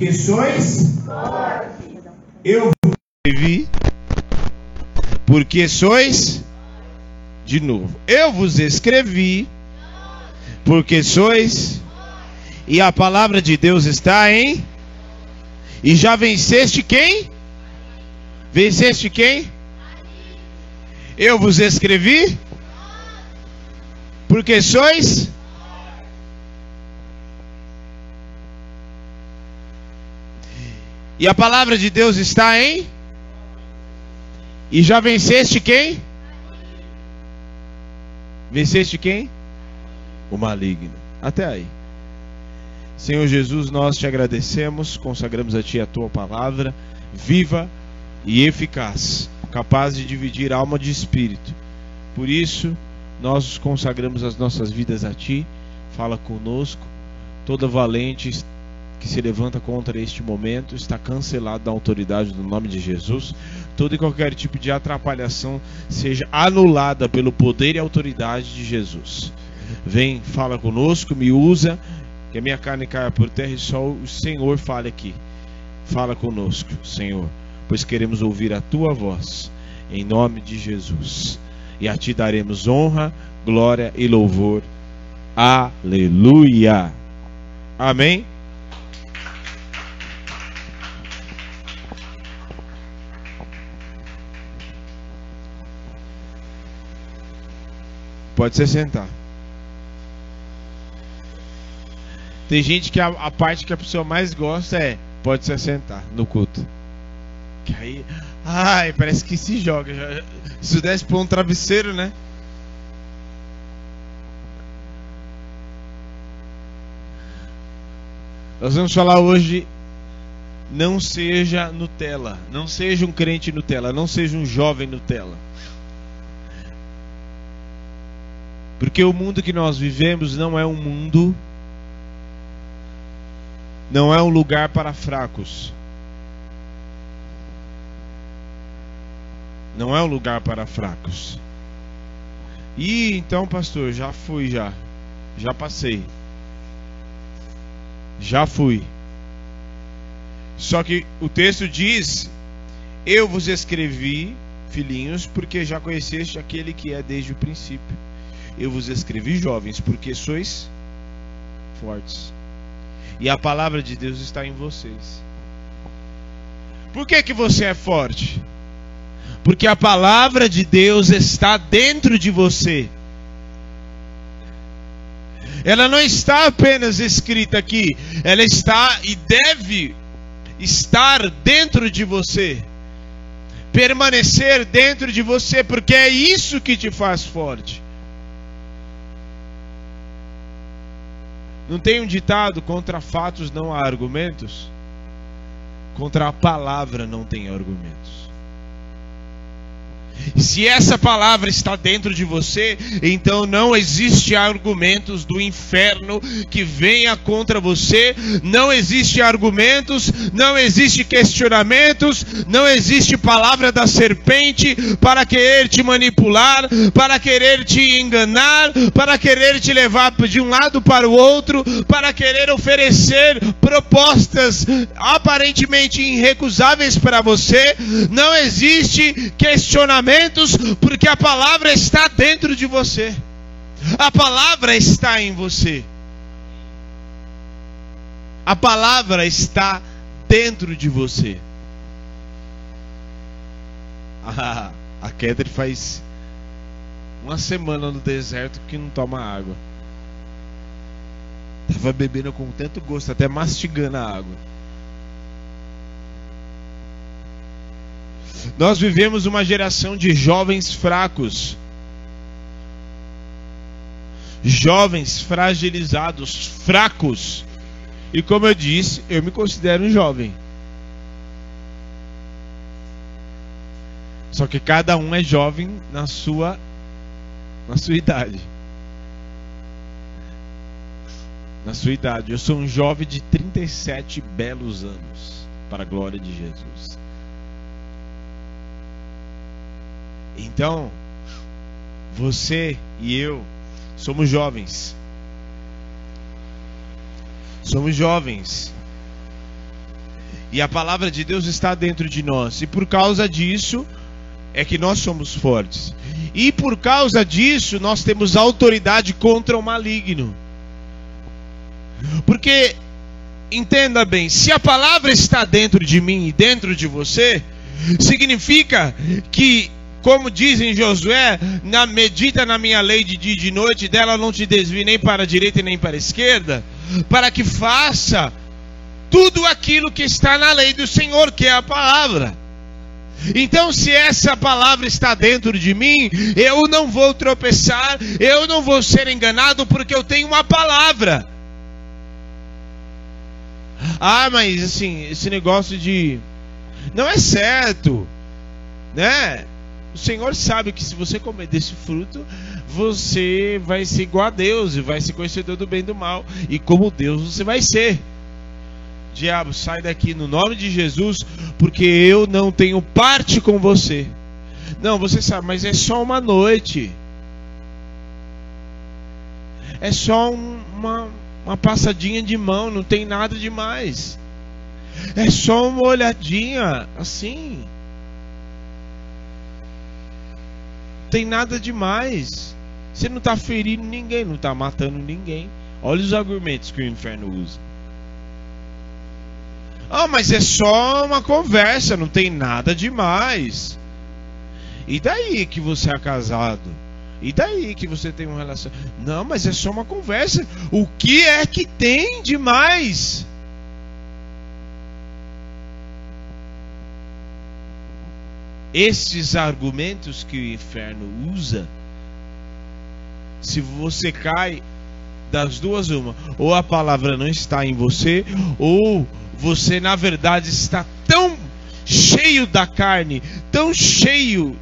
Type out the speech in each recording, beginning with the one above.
porque sois? Eu escrevi. Porque sois? De novo. Eu vos escrevi. Porque sois? E a palavra de Deus está em? E já venceste quem? Venceste quem? Eu vos escrevi. Porque sois E a palavra de Deus está em E já venceste quem? Venceste quem? O maligno. Até aí. Senhor Jesus, nós te agradecemos, consagramos a Ti a Tua palavra, viva e eficaz, capaz de dividir alma de espírito. Por isso, nós consagramos as nossas vidas a Ti, fala conosco, toda valente que se levanta contra este momento está cancelado da autoridade do nome de Jesus. Toda e qualquer tipo de atrapalhação seja anulada pelo poder e autoridade de Jesus. Vem, fala conosco, me usa que a minha carne caia por terra e só o Senhor fale aqui. Fala conosco, Senhor, pois queremos ouvir a tua voz, em nome de Jesus. E a ti daremos honra, glória e louvor. Aleluia. Amém. Pode se sentar. Tem gente que a, a, parte que a pessoa mais gosta é pode se sentar no culto. Que aí, ai, parece que se joga. Se desse pôr um travesseiro, né? Nós vamos falar hoje. Não seja Nutella. Não seja um crente Nutella. Não seja um jovem Nutella. Porque o mundo que nós vivemos não é um mundo não é um lugar para fracos. Não é um lugar para fracos. E então, pastor, já fui já. Já passei. Já fui. Só que o texto diz: Eu vos escrevi, filhinhos, porque já conheceste aquele que é desde o princípio. Eu vos escrevi, jovens, porque sois fortes. E a palavra de Deus está em vocês. Por que, que você é forte? Porque a palavra de Deus está dentro de você. Ela não está apenas escrita aqui, ela está e deve estar dentro de você. Permanecer dentro de você, porque é isso que te faz forte. Não tem um ditado contra fatos não há argumentos? Contra a palavra não tem argumentos. Se essa palavra está dentro de você, então não existe argumentos do inferno que venha contra você, não existe argumentos, não existe questionamentos, não existe palavra da serpente para querer te manipular, para querer te enganar, para querer te levar de um lado para o outro, para querer oferecer propostas aparentemente irrecusáveis para você. Não existe questionamento porque a palavra está dentro de você. A palavra está em você. A palavra está dentro de você. A Kedri faz uma semana no deserto que não toma água. Tava bebendo com tanto gosto, até mastigando a água. Nós vivemos uma geração de jovens fracos. Jovens fragilizados, fracos. E como eu disse, eu me considero um jovem. Só que cada um é jovem na sua na sua idade. Na sua idade. Eu sou um jovem de 37 belos anos, para a glória de Jesus. Então, você e eu somos jovens. Somos jovens. E a palavra de Deus está dentro de nós. E por causa disso é que nós somos fortes. E por causa disso nós temos autoridade contra o maligno. Porque entenda bem, se a palavra está dentro de mim e dentro de você, significa que como dizem Josué, na, medita na minha lei de dia e de noite, dela não te desvie nem para a direita nem para a esquerda, para que faça tudo aquilo que está na lei do Senhor, que é a palavra. Então, se essa palavra está dentro de mim, eu não vou tropeçar, eu não vou ser enganado, porque eu tenho uma palavra. Ah, mas assim, esse negócio de. Não é certo, né? O Senhor sabe que se você comer desse fruto, você vai ser igual a Deus e vai ser conhecedor do bem e do mal. E como Deus você vai ser. Diabo, sai daqui no nome de Jesus, porque eu não tenho parte com você. Não, você sabe, mas é só uma noite. É só uma, uma passadinha de mão, não tem nada demais. É só uma olhadinha, assim. Tem nada demais. Você não está ferindo ninguém, não está matando ninguém. Olha os argumentos que o inferno usa. Ah, mas é só uma conversa, não tem nada demais. E daí que você é casado? E daí que você tem uma relação? Não, mas é só uma conversa. O que é que tem demais? Esses argumentos que o inferno usa, se você cai das duas uma, ou a palavra não está em você, ou você na verdade está tão cheio da carne, tão cheio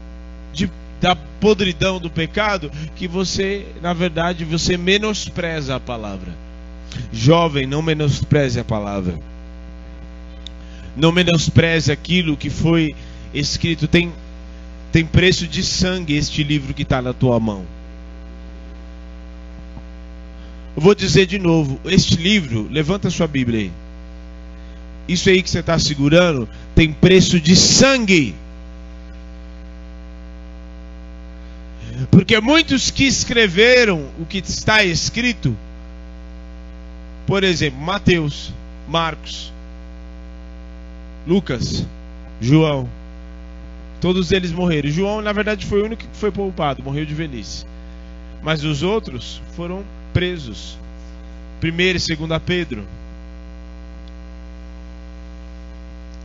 de, da podridão do pecado, que você na verdade você menospreza a palavra. Jovem, não menospreze a palavra. Não menospreze aquilo que foi escrito, tem, tem preço de sangue este livro que está na tua mão. Eu vou dizer de novo: este livro, levanta sua Bíblia aí. Isso aí que você está segurando tem preço de sangue. Porque muitos que escreveram o que está escrito, por exemplo, Mateus, Marcos, Lucas, João, Todos eles morreram. João, na verdade, foi o único que foi poupado, morreu de velhice. Mas os outros foram presos. Primeiro e segunda Pedro.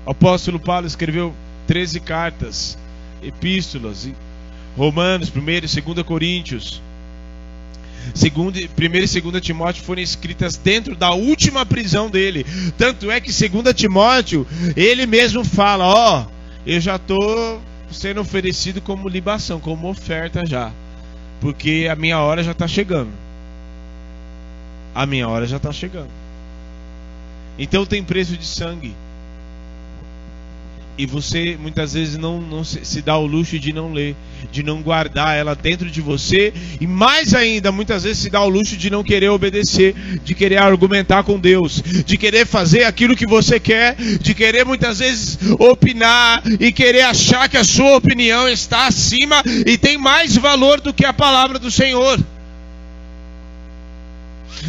O apóstolo Paulo escreveu 13 cartas, epístolas, Romanos, 1 e 2 Coríntios. Segundo, 1 e 2 Timóteo foram escritas dentro da última prisão dele. Tanto é que 2 Timóteo, ele mesmo fala, ó, eu já estou sendo oferecido como libação, como oferta já. Porque a minha hora já está chegando. A minha hora já está chegando. Então tem preço de sangue. E você muitas vezes não, não se, se, dá o luxo de não ler, de não guardar ela dentro de você, e mais ainda, muitas vezes se dá o luxo de não querer obedecer, de querer argumentar com Deus, de querer fazer aquilo que você quer, de querer muitas vezes opinar e querer achar que a sua opinião está acima e tem mais valor do que a palavra do Senhor.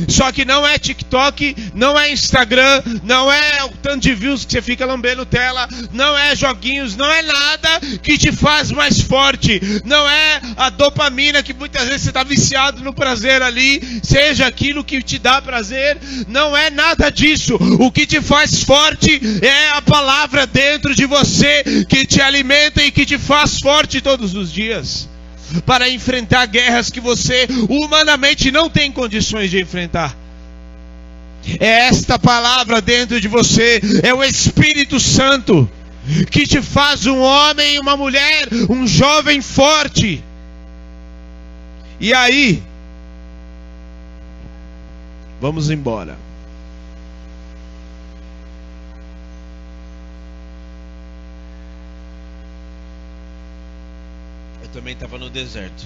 Só que não é TikTok, não é Instagram, não é o tanto de views que você fica lambendo tela, não é joguinhos, não é nada que te faz mais forte, não é a dopamina que muitas vezes você está viciado no prazer ali, seja aquilo que te dá prazer, não é nada disso. O que te faz forte é a palavra dentro de você que te alimenta e que te faz forte todos os dias para enfrentar guerras que você humanamente não tem condições de enfrentar. É esta palavra dentro de você, é o Espírito Santo que te faz um homem, uma mulher, um jovem forte. E aí, vamos embora. Também estava no deserto.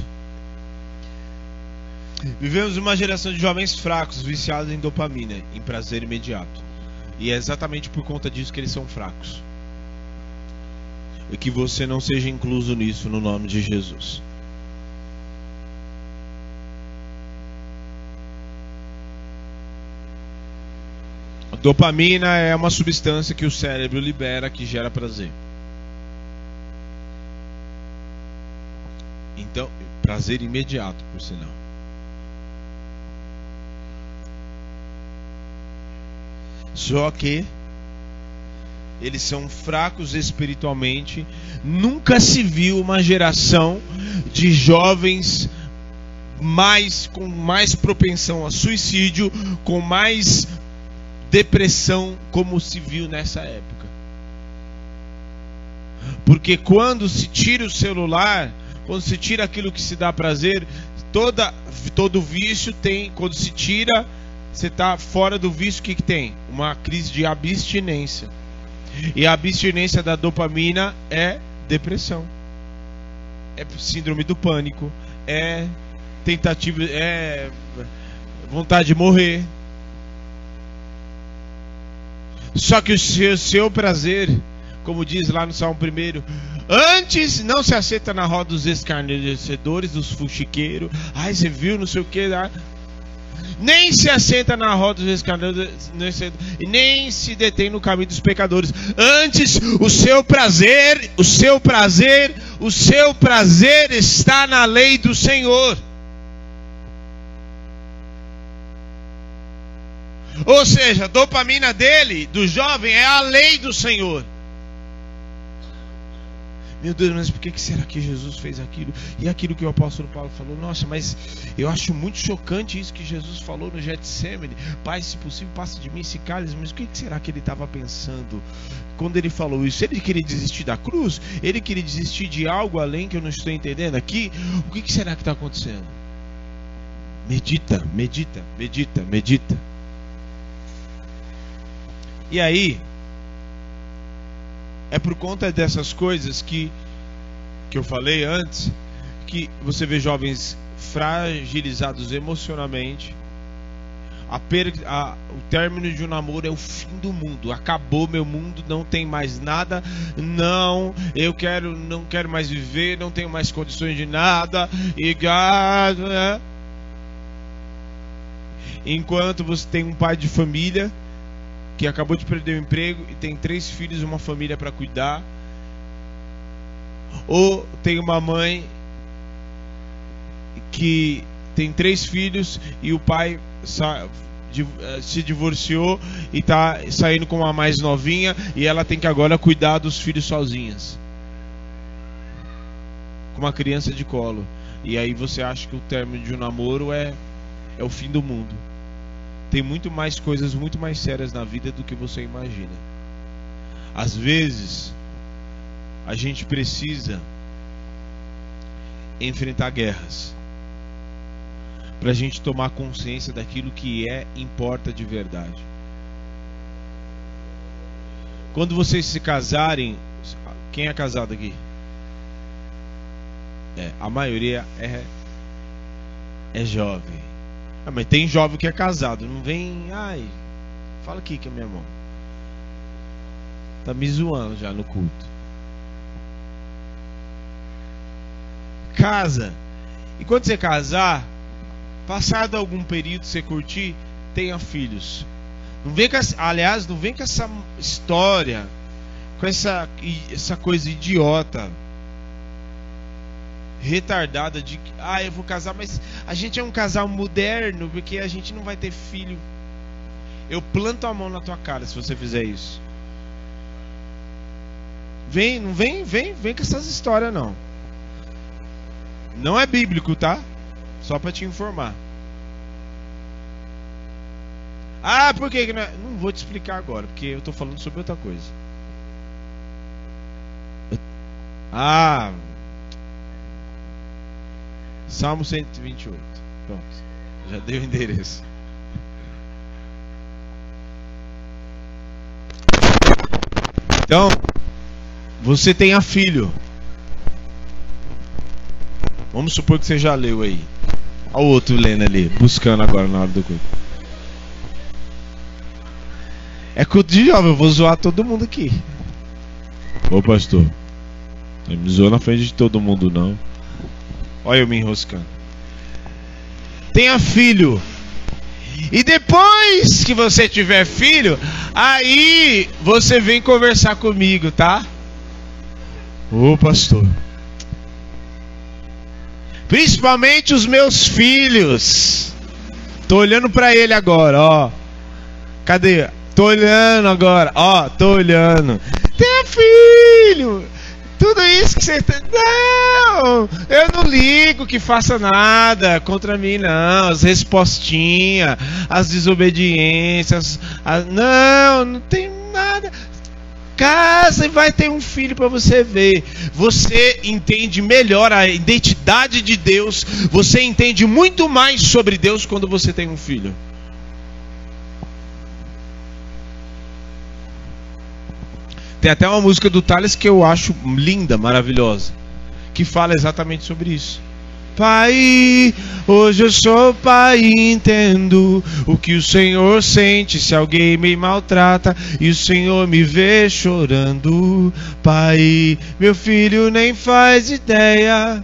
Vivemos uma geração de jovens fracos, viciados em dopamina, em prazer imediato. E é exatamente por conta disso que eles são fracos. E que você não seja incluso nisso no nome de Jesus. Dopamina é uma substância que o cérebro libera que gera prazer. Então, prazer imediato, por sinal. Só que eles são fracos espiritualmente. Nunca se viu uma geração de jovens mais com mais propensão a suicídio, com mais depressão como se viu nessa época. Porque quando se tira o celular, quando se tira aquilo que se dá prazer, toda todo vício tem, quando se tira, você está fora do vício, o que, que tem? Uma crise de abstinência. E a abstinência da dopamina é depressão. É síndrome do pânico, é tentativa, é vontade de morrer. Só que o seu, seu prazer, como diz lá no Salmo 1, antes não se aceita na roda dos escarnecedores, dos fuxiqueiros. Ai, você viu, não sei o que. Ah, nem se assenta na roda dos escarnecedores, nem se detém no caminho dos pecadores. Antes, o seu prazer, o seu prazer, o seu prazer está na lei do Senhor. Ou seja, a dopamina dele, do jovem, é a lei do Senhor. Meu Deus, mas por que será que Jesus fez aquilo? E aquilo que o apóstolo Paulo falou, nossa, mas eu acho muito chocante isso que Jesus falou no Getsemane. Pai, se possível, passe de mim esse cálice. Mas o que será que ele estava pensando quando ele falou isso? Ele queria desistir da cruz? Ele queria desistir de algo além que eu não estou entendendo aqui? O que será que está acontecendo? Medita, medita, medita, medita. E aí, é por conta dessas coisas que que eu falei antes que você vê jovens fragilizados emocionalmente. A per, a, o término de um namoro é o fim do mundo. Acabou meu mundo, não tem mais nada. Não, eu quero, não quero mais viver, não tenho mais condições de nada. E né? Enquanto você tem um pai de família que acabou de perder o emprego e tem três filhos e uma família para cuidar. Ou tem uma mãe que tem três filhos e o pai eh, se divorciou e está saindo com uma mais novinha e ela tem que agora cuidar dos filhos sozinhas. Com uma criança de colo. E aí você acha que o término de um namoro é, é o fim do mundo tem muito mais coisas muito mais sérias na vida do que você imagina. Às vezes, a gente precisa enfrentar guerras para a gente tomar consciência daquilo que é importa de verdade. Quando vocês se casarem, quem é casado aqui? É, a maioria é é jovem. Ah, mas tem jovem que é casado, não vem. Ai, fala aqui que é minha mão. Tá me zoando já no culto. Casa. E quando você casar, passado algum período você curtir, tenha filhos. Não vem com essa, aliás, não vem com essa história, com essa, essa coisa idiota retardada de que, ah, eu vou casar, mas a gente é um casal moderno porque a gente não vai ter filho. Eu planto a mão na tua cara se você fizer isso. Vem, não vem, vem, vem com essas histórias não. Não é bíblico, tá? Só para te informar. Ah, por que não, é? não vou te explicar agora, porque eu tô falando sobre outra coisa. Ah, Salmo 128. Pronto. Já dei o endereço. Então, você tenha filho. Vamos supor que você já leu aí. Olha o outro lendo ali, buscando agora na hora do culto. É culto de jovem, eu vou zoar todo mundo aqui. Ô pastor, não me zoa na frente de todo mundo não. Olha eu me enroscando. Tenha filho. E depois que você tiver filho, aí você vem conversar comigo, tá? Ô pastor. Principalmente os meus filhos. Tô olhando para ele agora, ó. Cadê? Tô olhando agora, ó, tô olhando. Tem filho. Tudo isso que você. Não! Eu não ligo que faça nada contra mim, não. As respostinhas, as desobediências. As... Não, não tem nada. Casa e vai ter um filho para você ver. Você entende melhor a identidade de Deus. Você entende muito mais sobre Deus quando você tem um filho. Tem até uma música do Thales que eu acho linda, maravilhosa, que fala exatamente sobre isso. Pai, hoje eu sou pai e entendo o que o Senhor sente se alguém me maltrata e o Senhor me vê chorando. Pai, meu filho nem faz ideia.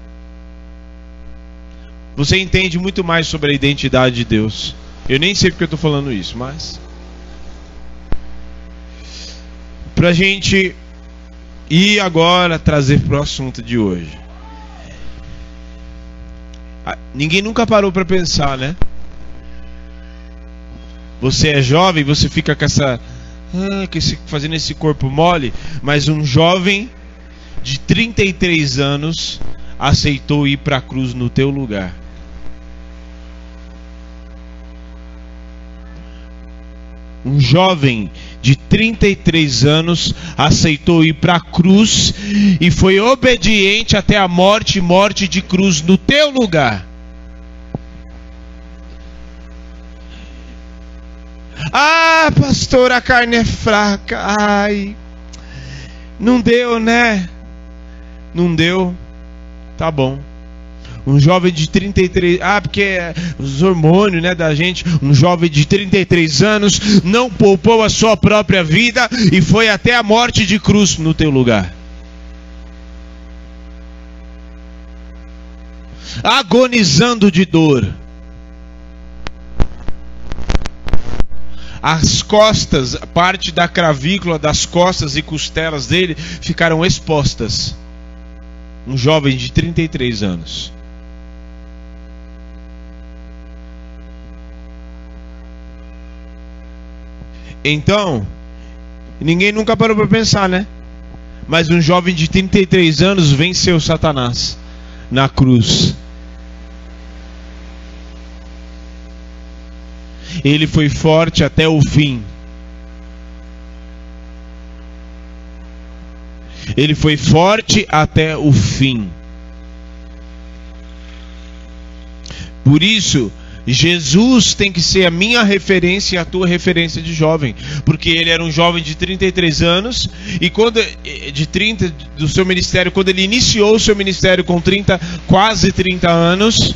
Você entende muito mais sobre a identidade de Deus. Eu nem sei porque eu estou falando isso, mas para a gente ir agora trazer para o assunto de hoje. Ah, ninguém nunca parou para pensar, né? Você é jovem, você fica com essa. Ah, fazendo esse corpo mole, mas um jovem de 33 anos aceitou ir para a cruz no teu lugar. Um jovem de 33 anos, aceitou ir para a cruz e foi obediente até a morte morte de cruz no teu lugar. Ah, pastor, a carne é fraca. Ai, não deu, né? Não deu. Tá bom. Um jovem de 33, ah, porque é os hormônios, né, da gente, um jovem de 33 anos não poupou a sua própria vida e foi até a morte de cruz no teu lugar. Agonizando de dor. As costas, parte da cravícula das costas e costelas dele ficaram expostas. Um jovem de 33 anos. Então, ninguém nunca parou para pensar, né? Mas um jovem de 33 anos venceu Satanás na cruz. Ele foi forte até o fim. Ele foi forte até o fim. Por isso, Jesus tem que ser a minha referência e a tua referência de jovem, porque ele era um jovem de 33 anos e quando de 30 do seu ministério, quando ele iniciou o seu ministério com 30, quase 30 anos,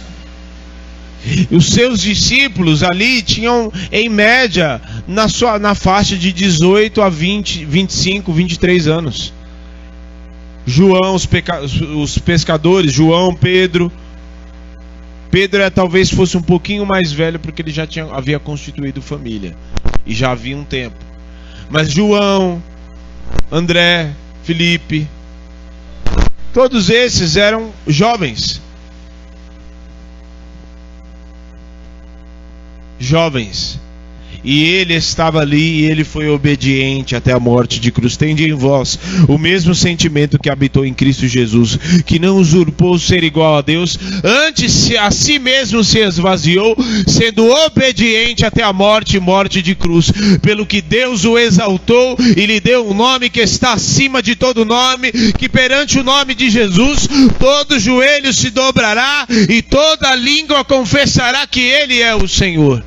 os seus discípulos ali tinham em média na sua na faixa de 18 a 20, 25, 23 anos. João, os, peca, os pescadores, João, Pedro, Pedro é, talvez fosse um pouquinho mais velho porque ele já tinha, havia constituído família e já havia um tempo. Mas João, André, Felipe, todos esses eram jovens. Jovens e ele estava ali e ele foi obediente até a morte de cruz. Tende em vós o mesmo sentimento que habitou em Cristo Jesus, que não usurpou ser igual a Deus, antes a si mesmo se esvaziou, sendo obediente até a morte morte de cruz, pelo que Deus o exaltou e lhe deu um nome que está acima de todo nome, que perante o nome de Jesus todo joelho se dobrará e toda língua confessará que ele é o Senhor.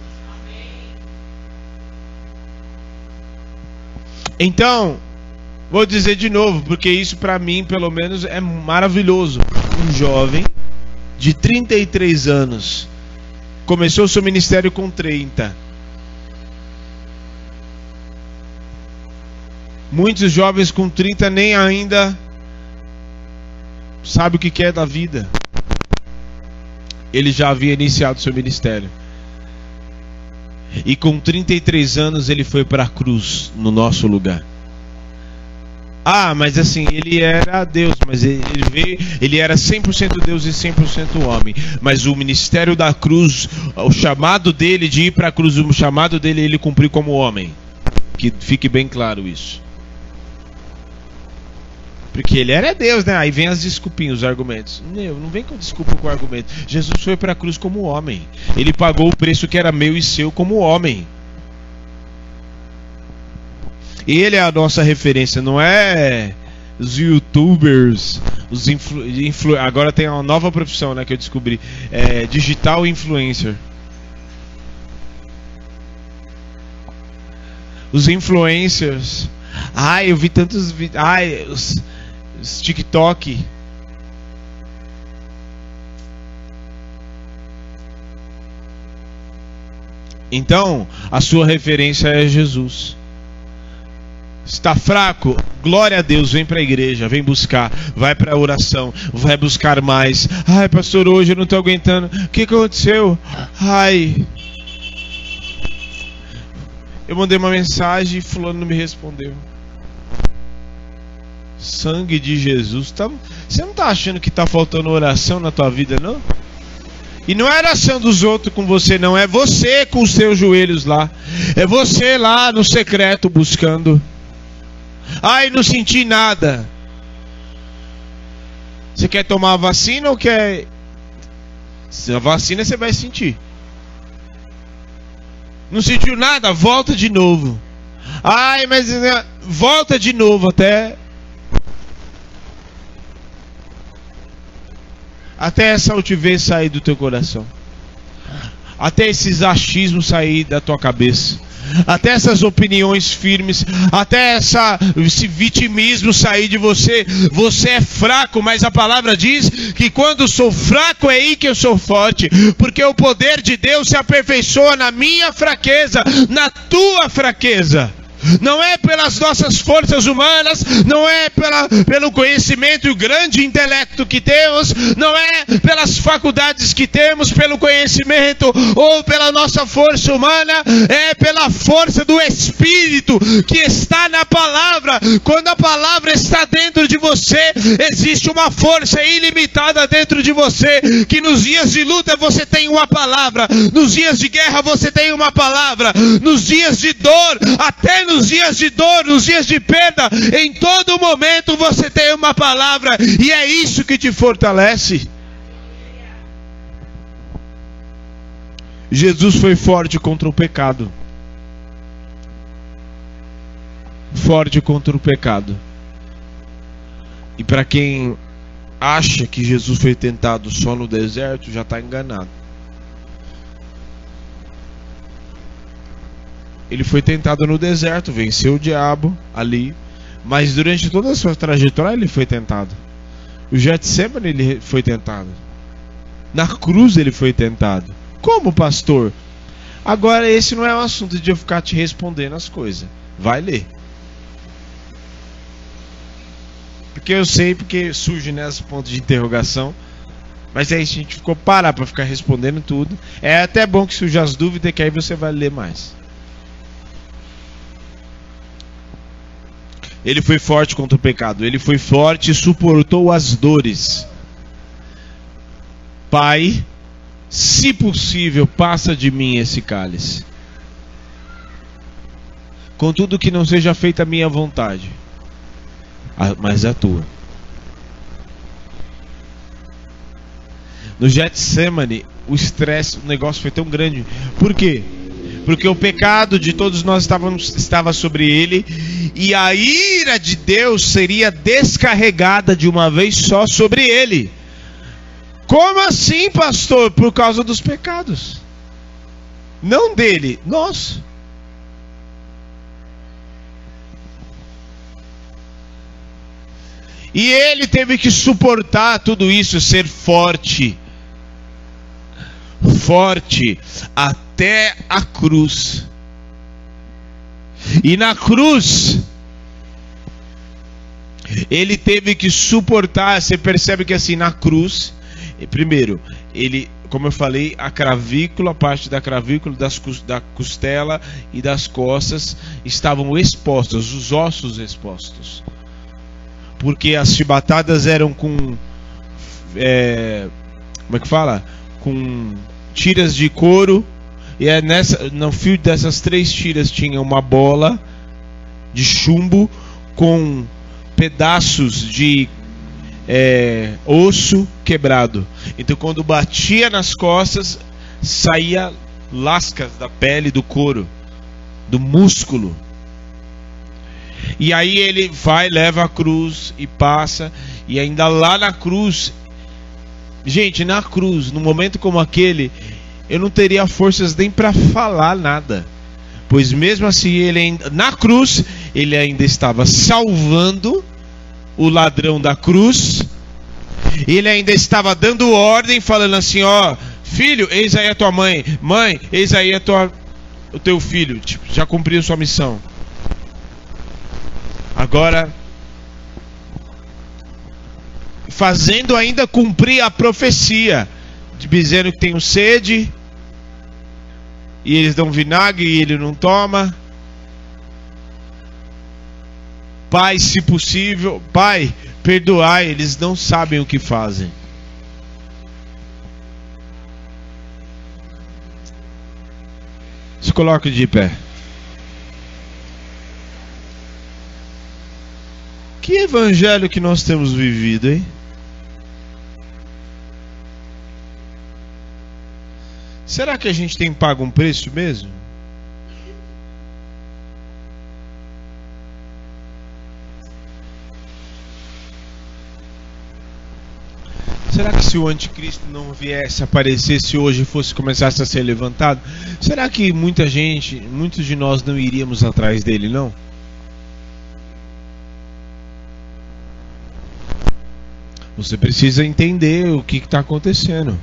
Então, vou dizer de novo, porque isso para mim, pelo menos, é maravilhoso. Um jovem de 33 anos começou seu ministério com 30. Muitos jovens com 30 nem ainda sabe o que é da vida. Ele já havia iniciado seu ministério. E com 33 anos ele foi para a cruz no nosso lugar. Ah, mas assim, ele era Deus, mas ele, veio, ele era 100% Deus e 100% homem. Mas o ministério da cruz, o chamado dele de ir para a cruz, o chamado dele ele cumpriu como homem. Que fique bem claro isso. Porque ele era Deus, né? Aí vem as desculpinhas, os argumentos. Não, não vem com desculpa com argumento. Jesus foi para a cruz como homem. Ele pagou o preço que era meu e seu como homem. Ele é a nossa referência, não é os youtubers, os influ, influ agora tem uma nova profissão, né, que eu descobri, é digital influencer. Os influencers. Ai, eu vi tantos vídeos. Ai, os TikTok. Então, a sua referência é Jesus. Está fraco? Glória a Deus, vem para a igreja, vem buscar, vai para a oração, vai buscar mais. Ai, pastor, hoje eu não estou aguentando. O que aconteceu? Ai. Eu mandei uma mensagem e fulano não me respondeu. Sangue de Jesus. Tá... Você não está achando que está faltando oração na tua vida, não? E não é oração dos outros com você, não. É você com os seus joelhos lá. É você lá no secreto buscando. Ai, não senti nada. Você quer tomar a vacina ou quer. Se a vacina você vai sentir. Não sentiu nada? Volta de novo. Ai, mas né, volta de novo até. Até essa altivez sair do teu coração. Até esses achismos sair da tua cabeça até essas opiniões firmes, até essa, esse vitimismo sair de você. Você é fraco, mas a palavra diz que quando sou fraco é aí que eu sou forte, porque o poder de Deus se aperfeiçoa na minha fraqueza, na tua fraqueza não é pelas nossas forças humanas, não é pela, pelo conhecimento e o grande intelecto que temos, não é pelas faculdades que temos, pelo conhecimento ou pela nossa força humana, é pela força do Espírito que está na palavra. Quando a palavra está dentro de você, existe uma força ilimitada dentro de você, que nos dias de luta você tem uma palavra, nos dias de guerra você tem uma palavra, nos dias de dor, até nos dias de dor, nos dias de perda, em todo momento você tem uma palavra e é isso que te fortalece. Jesus foi forte contra o pecado. Forte contra o pecado. E para quem acha que Jesus foi tentado só no deserto, já está enganado. Ele foi tentado no deserto, venceu o diabo ali, mas durante toda a sua trajetória ele foi tentado. O Getsemane ele foi tentado. Na cruz ele foi tentado. Como pastor? Agora esse não é o assunto de eu ficar te respondendo as coisas. Vai ler. Porque eu sei porque surge nesse ponto de interrogação. Mas aí a gente ficou parar para ficar respondendo tudo. É até bom que surja as dúvidas que aí você vai ler mais. Ele foi forte contra o pecado. Ele foi forte e suportou as dores. Pai, se possível, passa de mim esse cálice. Contudo, que não seja feita a minha vontade, mas a tua. No Getsemane, o estresse, o negócio foi tão grande. Por quê? Porque o pecado de todos nós estava, estava sobre ele, e a ira de Deus seria descarregada de uma vez só sobre ele. Como assim, pastor? Por causa dos pecados. Não dele, nós. E ele teve que suportar tudo isso, ser forte forte até a cruz. E na cruz, Ele teve que suportar. Você percebe que assim na cruz, primeiro, ele, como eu falei, a cravícula, a parte da cravícula, das, da costela e das costas estavam expostas, os ossos expostos. Porque as chibatadas eram com. É, como é que fala? Com tiras de couro. E é nessa, no fio dessas três tiras tinha uma bola de chumbo com pedaços de é, osso quebrado. Então, quando batia nas costas, saía lascas da pele, do couro, do músculo. E aí ele vai, leva a cruz e passa, e ainda lá na cruz, gente, na cruz, num momento como aquele, eu não teria forças nem para falar nada. Pois mesmo assim, ele na cruz, ele ainda estava salvando o ladrão da cruz. Ele ainda estava dando ordem, falando assim: ó, filho, eis aí a tua mãe, mãe, eis aí a tua, o teu filho. Tipo, já cumpriu sua missão. Agora, fazendo ainda cumprir a profecia, dizendo que tenho sede e eles dão vinagre e ele não toma. Pai, se possível, Pai, perdoai, eles não sabem o que fazem. Se coloque de pé. Que evangelho que nós temos vivido, hein? Será que a gente tem pago um preço mesmo? Será que se o anticristo não viesse aparecesse hoje fosse começasse a ser levantado, será que muita gente, muitos de nós não iríamos atrás dele, não? Você precisa entender o que está acontecendo.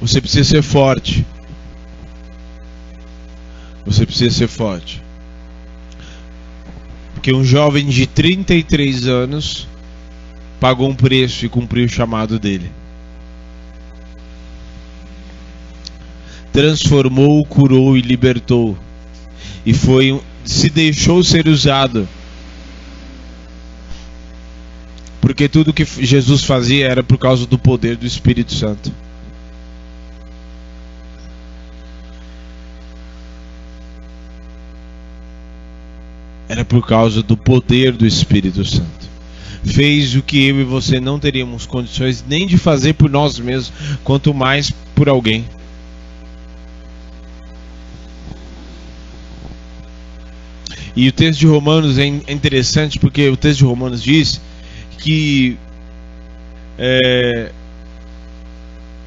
Você precisa ser forte. Você precisa ser forte. Porque um jovem de 33 anos pagou um preço e cumpriu o chamado dele. Transformou, curou e libertou. E foi se deixou ser usado. Porque tudo que Jesus fazia era por causa do poder do Espírito Santo. Por causa do poder do Espírito Santo. Fez o que eu e você não teríamos condições nem de fazer por nós mesmos, quanto mais por alguém. E o texto de Romanos é interessante porque o texto de Romanos diz que é,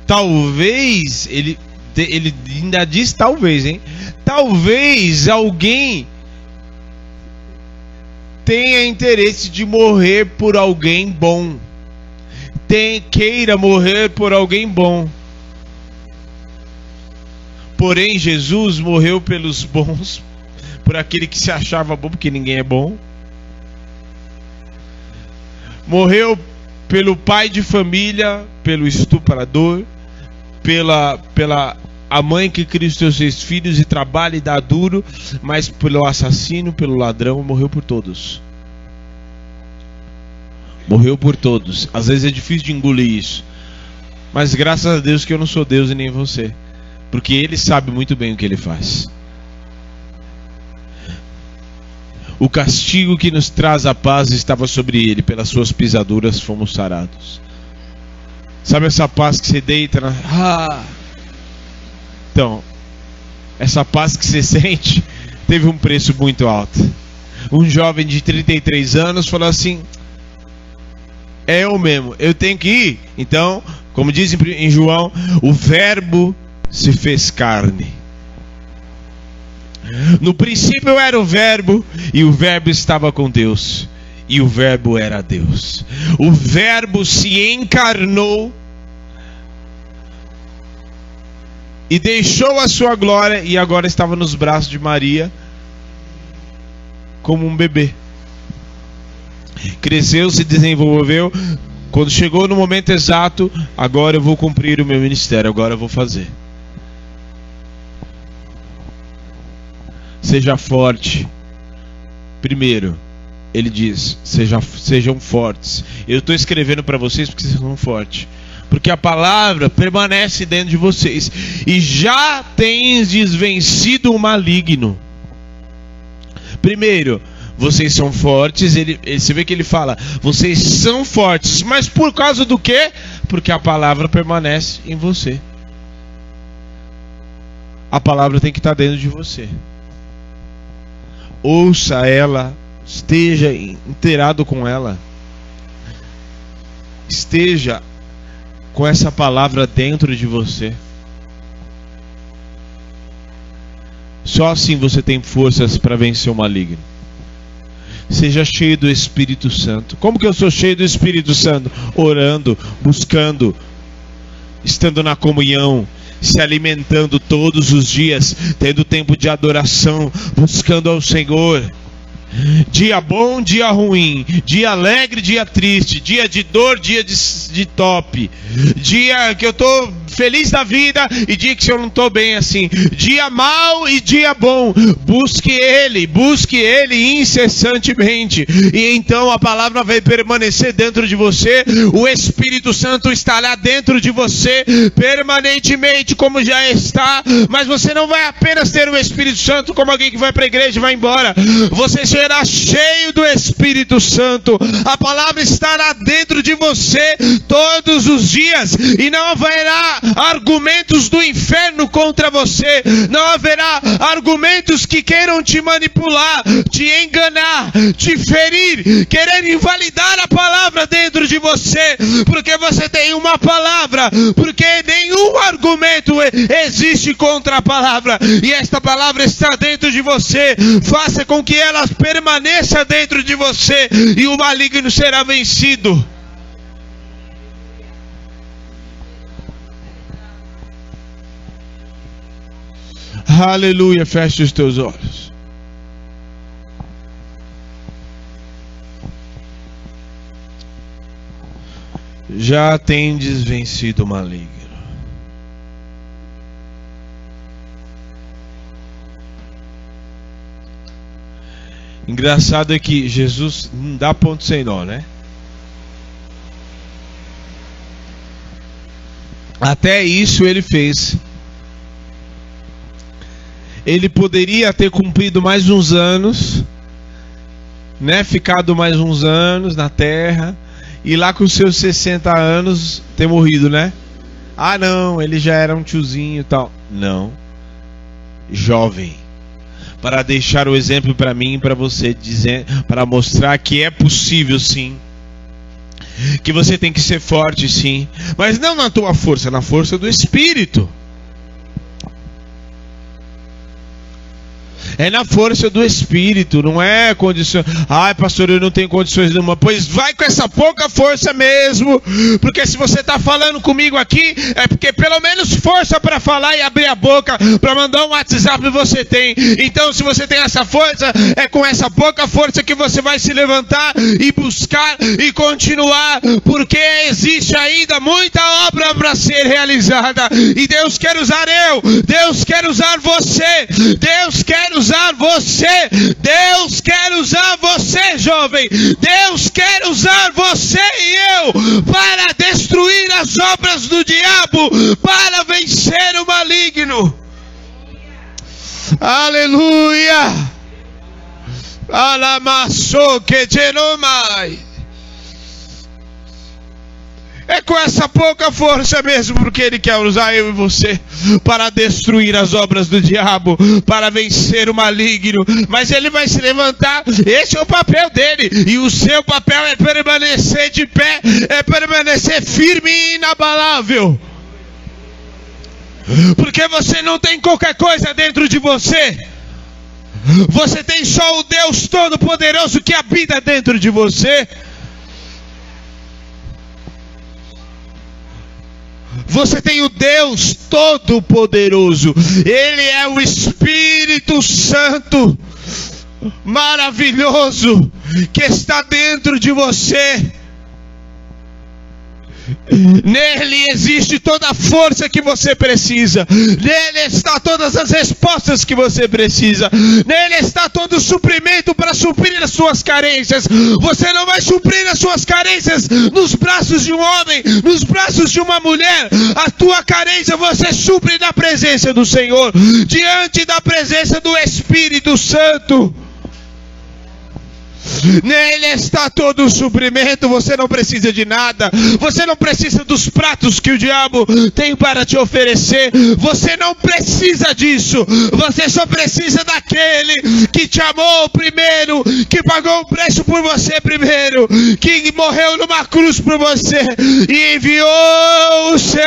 talvez ele, ele ainda diz talvez, hein? Talvez alguém tenha interesse de morrer por alguém bom. Tem, queira morrer por alguém bom. Porém, Jesus morreu pelos bons, por aquele que se achava bom, porque ninguém é bom. Morreu pelo pai de família, pelo estuprador, pela, pela a mãe que cria os seus seis filhos e trabalha e dá duro, mas pelo assassino, pelo ladrão, morreu por todos. Morreu por todos. Às vezes é difícil de engolir isso. Mas graças a Deus que eu não sou Deus e nem você. Porque Ele sabe muito bem o que Ele faz. O castigo que nos traz a paz estava sobre Ele, pelas suas pisaduras fomos sarados. Sabe essa paz que você deita na. Ah! Então, essa paz que você sente teve um preço muito alto. Um jovem de 33 anos falou assim: É eu mesmo, eu tenho que ir. Então, como diz em João, o Verbo se fez carne. No princípio era o Verbo, e o Verbo estava com Deus, e o Verbo era Deus. O Verbo se encarnou e deixou a sua glória e agora estava nos braços de Maria, como um bebê. Cresceu, se desenvolveu. Quando chegou no momento exato, agora eu vou cumprir o meu ministério, agora eu vou fazer. Seja forte. Primeiro, ele diz: seja, sejam fortes. Eu estou escrevendo para vocês porque vocês são fortes. Porque a palavra permanece dentro de vocês. E já tens desvencido o maligno. Primeiro, vocês são fortes. Ele, ele, você vê que ele fala: vocês são fortes. Mas por causa do quê? Porque a palavra permanece em você. A palavra tem que estar dentro de você. Ouça ela esteja inteirado com ela, esteja com essa palavra dentro de você. Só assim você tem forças para vencer o maligno. Seja cheio do Espírito Santo. Como que eu sou cheio do Espírito Santo? Orando, buscando, estando na comunhão, se alimentando todos os dias, tendo tempo de adoração, buscando ao Senhor Dia bom, dia ruim. Dia alegre, dia triste. Dia de dor, dia de, de top. Dia que eu tô feliz da vida e dia que eu não estou bem assim. Dia mal e dia bom. Busque Ele, busque Ele incessantemente. E então a palavra vai permanecer dentro de você. O Espírito Santo estará dentro de você permanentemente, como já está. Mas você não vai apenas ter o Espírito Santo como alguém que vai para a igreja e vai embora. Você será cheio do Espírito Santo. A palavra estará dentro de você todos os dias e não haverá argumentos do inferno contra você, não haverá argumentos que queiram te manipular, te enganar, te ferir, querer invalidar a palavra dentro de você, porque você tem uma palavra, porque nenhum argumento existe contra a palavra, e esta palavra está dentro de você, faça com que ela permaneça dentro de você, e o maligno será vencido. Aleluia, feche os teus olhos. Já tendes vencido o maligno. Engraçado é que Jesus não dá ponto sem nó, né? Até isso ele fez ele poderia ter cumprido mais uns anos, né? Ficado mais uns anos na terra e lá com seus 60 anos ter morrido, né? Ah, não, ele já era um tiozinho e tal. Não. Jovem. Para deixar o exemplo para mim e para você dizer, para mostrar que é possível sim. Que você tem que ser forte sim, mas não na tua força, na força do espírito. É na força do Espírito, não é condição. Ai, pastor, eu não tenho condições nenhuma. Pois vai com essa pouca força mesmo. Porque se você está falando comigo aqui, é porque pelo menos força para falar e abrir a boca, para mandar um WhatsApp você tem. Então, se você tem essa força, é com essa pouca força que você vai se levantar e buscar e continuar. Porque existe ainda muita obra para ser realizada. E Deus quer usar eu, Deus quer usar você, Deus quer usar você. Deus quer usar você, jovem. Deus quer usar você e eu para destruir as obras do diabo, para vencer o maligno. Aleluia. Alamaçou que mais. É com essa pouca força mesmo, porque Ele quer usar eu e você para destruir as obras do diabo, para vencer o maligno. Mas Ele vai se levantar, esse é o papel dele, e o seu papel é permanecer de pé, é permanecer firme e inabalável. Porque você não tem qualquer coisa dentro de você. Você tem só o Deus Todo-Poderoso que habita dentro de você. Você tem o Deus Todo-Poderoso, Ele é o Espírito Santo. maravilhoso que está dentro de você. Nele existe toda a força que você precisa. Nele está todas as respostas que você precisa. Nele está todo o suprimento para suprir as suas carências. Você não vai suprir as suas carências nos braços de um homem, nos braços de uma mulher. A tua carência você supre na presença do Senhor, diante da presença do Espírito Santo. Nele está todo o suprimento, você não precisa de nada, você não precisa dos pratos que o diabo tem para te oferecer, você não precisa disso, você só precisa daquele que te amou primeiro, que pagou o preço por você primeiro, que morreu numa cruz por você e enviou o seu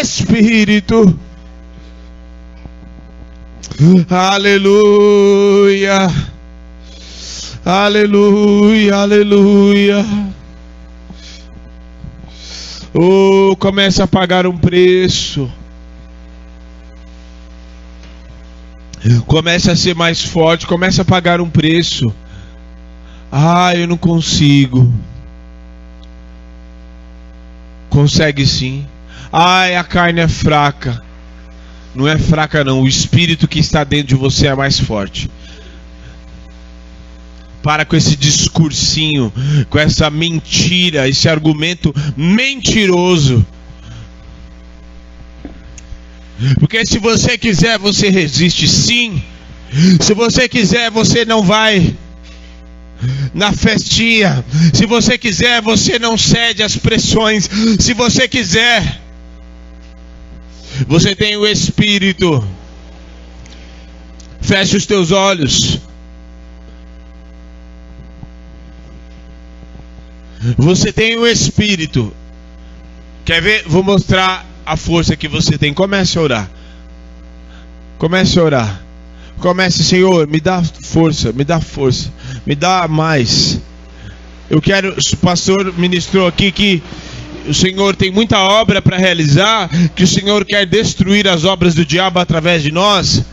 Espírito. Aleluia. Aleluia, aleluia. Oh, começa a pagar um preço. Começa a ser mais forte, começa a pagar um preço. Ah, eu não consigo. Consegue sim. Ai, a carne é fraca. Não é fraca não, o espírito que está dentro de você é mais forte. Para com esse discursinho, com essa mentira, esse argumento mentiroso. Porque se você quiser, você resiste sim. Se você quiser, você não vai na festinha. Se você quiser, você não cede às pressões. Se você quiser, você tem o Espírito. Feche os teus olhos. Você tem o Espírito. Quer ver? Vou mostrar a força que você tem. Comece a orar. Comece a orar. Comece, Senhor, me dá força, me dá força, me dá mais. Eu quero, o pastor ministrou aqui que o Senhor tem muita obra para realizar, que o Senhor quer destruir as obras do diabo através de nós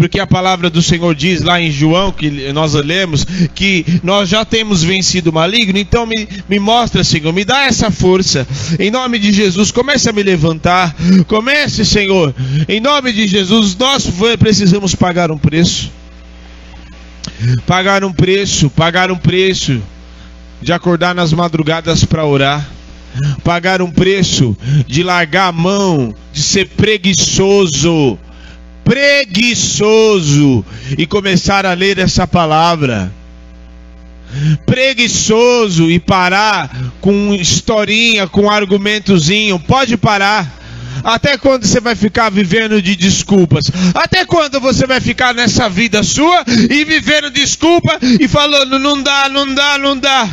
porque a palavra do Senhor diz lá em João, que nós lemos, que nós já temos vencido o maligno. Então me, me mostra, Senhor, me dá essa força. Em nome de Jesus, comece a me levantar. Comece, Senhor. Em nome de Jesus, nós precisamos pagar um preço. Pagar um preço, pagar um preço de acordar nas madrugadas para orar pagar um preço de largar a mão, de ser preguiçoso, preguiçoso e começar a ler essa palavra. Preguiçoso e parar com historinha, com argumentozinho. Pode parar. Até quando você vai ficar vivendo de desculpas? Até quando você vai ficar nessa vida sua e vivendo desculpa e falando não dá, não dá, não dá?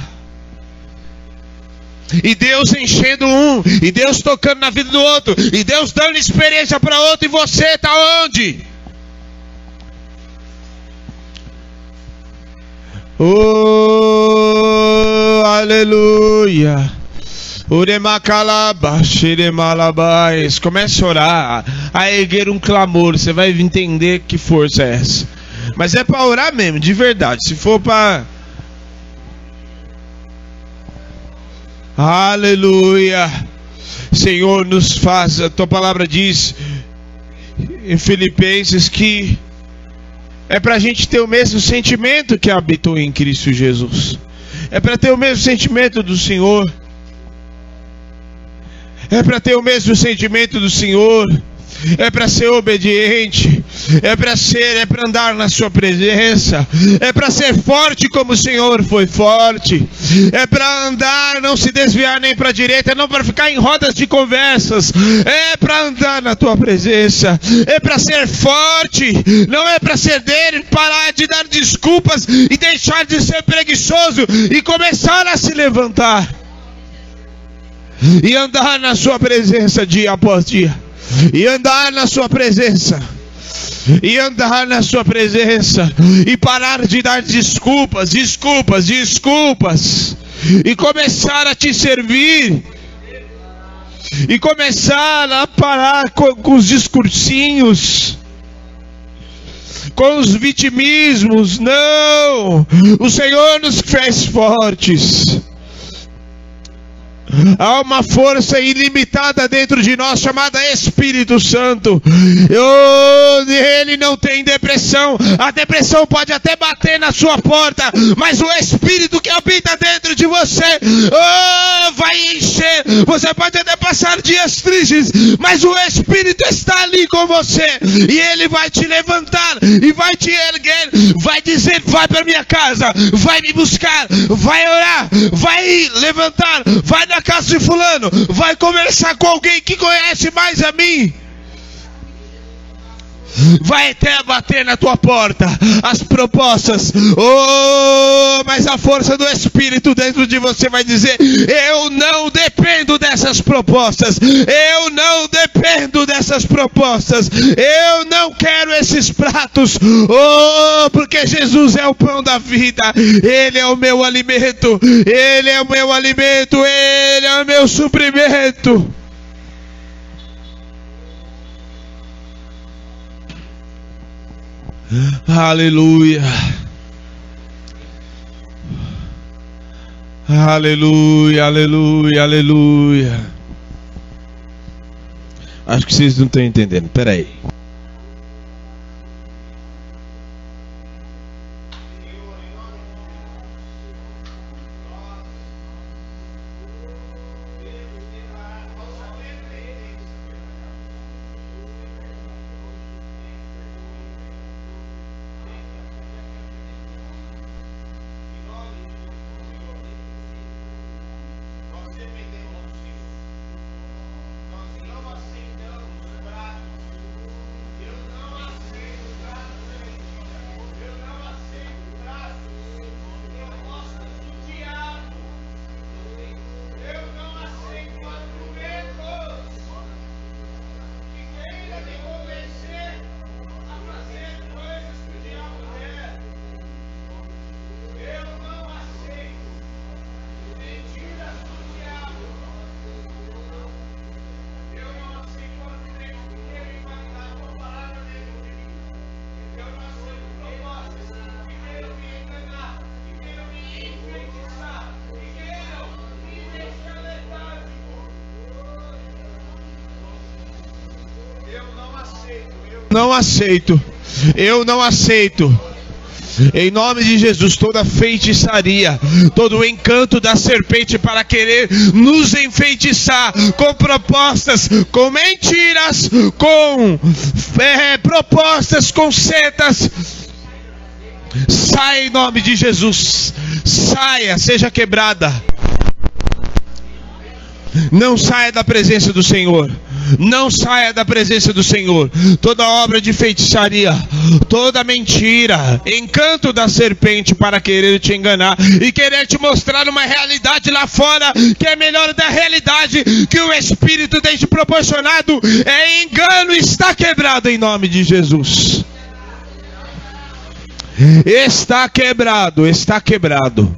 E Deus enchendo um, e Deus tocando na vida do outro, e Deus dando experiência para outro, e você está onde? Oh, aleluia. Comece a orar, a erguer um clamor. Você vai entender que força é essa. Mas é para orar mesmo, de verdade. Se for para Aleluia. Senhor, nos faz, a tua palavra diz em Filipenses que é para a gente ter o mesmo sentimento que habitou em Cristo Jesus. É para ter o mesmo sentimento do Senhor. É para ter o mesmo sentimento do Senhor é para ser obediente, é para ser, é para andar na sua presença, é para ser forte como o Senhor foi forte, é para andar, não se desviar nem para a direita, não para ficar em rodas de conversas, é para andar na tua presença, é para ser forte, não é para dele, parar de dar desculpas e deixar de ser preguiçoso e começar a se levantar. E andar na sua presença dia após dia. E andar na sua presença. E andar na sua presença e parar de dar desculpas, desculpas, desculpas e começar a te servir e começar a parar com, com os discursinhos com os vitimismos. Não! O Senhor nos fez fortes. Há uma força ilimitada dentro de nós chamada Espírito Santo. Eu, ele não tem depressão. A depressão pode até bater na sua porta, mas o Espírito que habita dentro de você oh, vai encher. Você pode até passar dias tristes, mas o Espírito está ali com você e ele vai te levantar e vai te erguer. Vai dizer: vai para minha casa, vai me buscar, vai orar, vai levantar, vai na casa de fulano, vai conversar com alguém que conhece mais a mim vai até bater na tua porta as propostas, oh, mas a força do Espírito dentro de você vai dizer: Eu não dependo dessas propostas, eu não dependo dessas propostas, eu não quero esses pratos, oh, porque Jesus é o pão da vida, Ele é o meu alimento, Ele é o meu alimento, Ele é o meu suprimento. Aleluia. Aleluia, aleluia, aleluia. Acho que vocês não estão entendendo. Peraí. Não aceito. Eu não aceito. Em nome de Jesus, toda feitiçaria, todo o encanto da serpente para querer nos enfeitiçar com propostas, com mentiras, com é, propostas, com setas, saia em nome de Jesus, saia, seja quebrada. Não saia da presença do Senhor. Não saia da presença do Senhor. Toda obra de feitiçaria, toda mentira, encanto da serpente para querer te enganar e querer te mostrar uma realidade lá fora que é melhor da realidade que o Espírito tem te proporcionado. É engano, está quebrado em nome de Jesus. Está quebrado, está quebrado.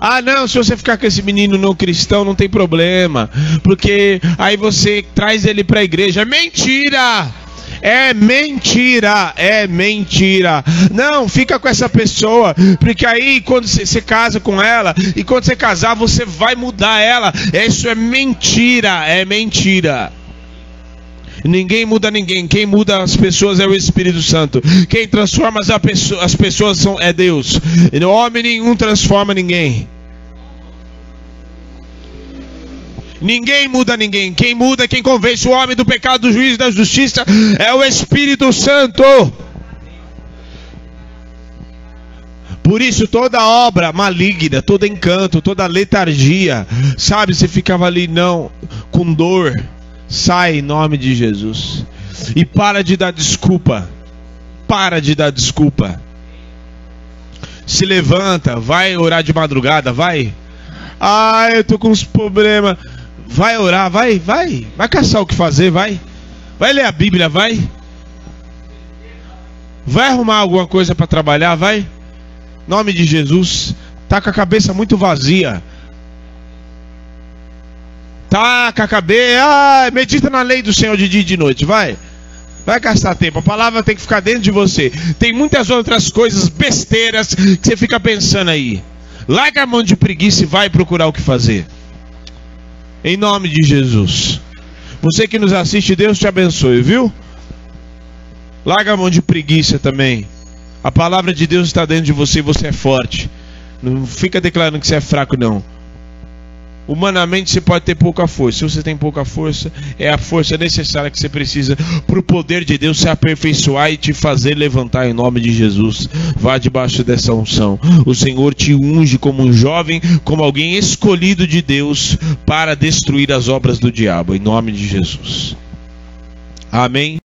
Ah, não, se você ficar com esse menino não cristão, não tem problema, porque aí você traz ele para a igreja. Mentira! É mentira, é mentira. Não, fica com essa pessoa, porque aí quando você casa com ela e quando você casar você vai mudar ela. Isso é mentira, é mentira. Ninguém muda ninguém. Quem muda as pessoas é o Espírito Santo. Quem transforma as pessoas são, é Deus. E homem nenhum transforma ninguém. Ninguém muda ninguém. Quem muda, quem convence o homem do pecado, do juízo e da justiça é o Espírito Santo. Por isso, toda obra maligna, todo encanto, toda letargia, sabe? Você ficava ali, não, com dor Sai em nome de Jesus. E para de dar desculpa. Para de dar desculpa. Se levanta, vai orar de madrugada, vai. Ah, eu tô com uns problemas. Vai orar, vai, vai. Vai caçar o que fazer, vai. Vai ler a Bíblia, vai. Vai arrumar alguma coisa para trabalhar, vai. Nome de Jesus. Tá com a cabeça muito vazia. Tá, KKB, ah, medita na lei do Senhor de dia e de noite, vai. Vai gastar tempo. A palavra tem que ficar dentro de você. Tem muitas outras coisas, besteiras, que você fica pensando aí. Larga a mão de preguiça e vai procurar o que fazer. Em nome de Jesus. Você que nos assiste, Deus te abençoe, viu? Larga a mão de preguiça também. A palavra de Deus está dentro de você e você é forte. Não fica declarando que você é fraco, não. Humanamente você pode ter pouca força. Se você tem pouca força, é a força necessária que você precisa para o poder de Deus se aperfeiçoar e te fazer levantar em nome de Jesus. Vá debaixo dessa unção. O Senhor te unge como um jovem, como alguém escolhido de Deus para destruir as obras do diabo, em nome de Jesus. Amém.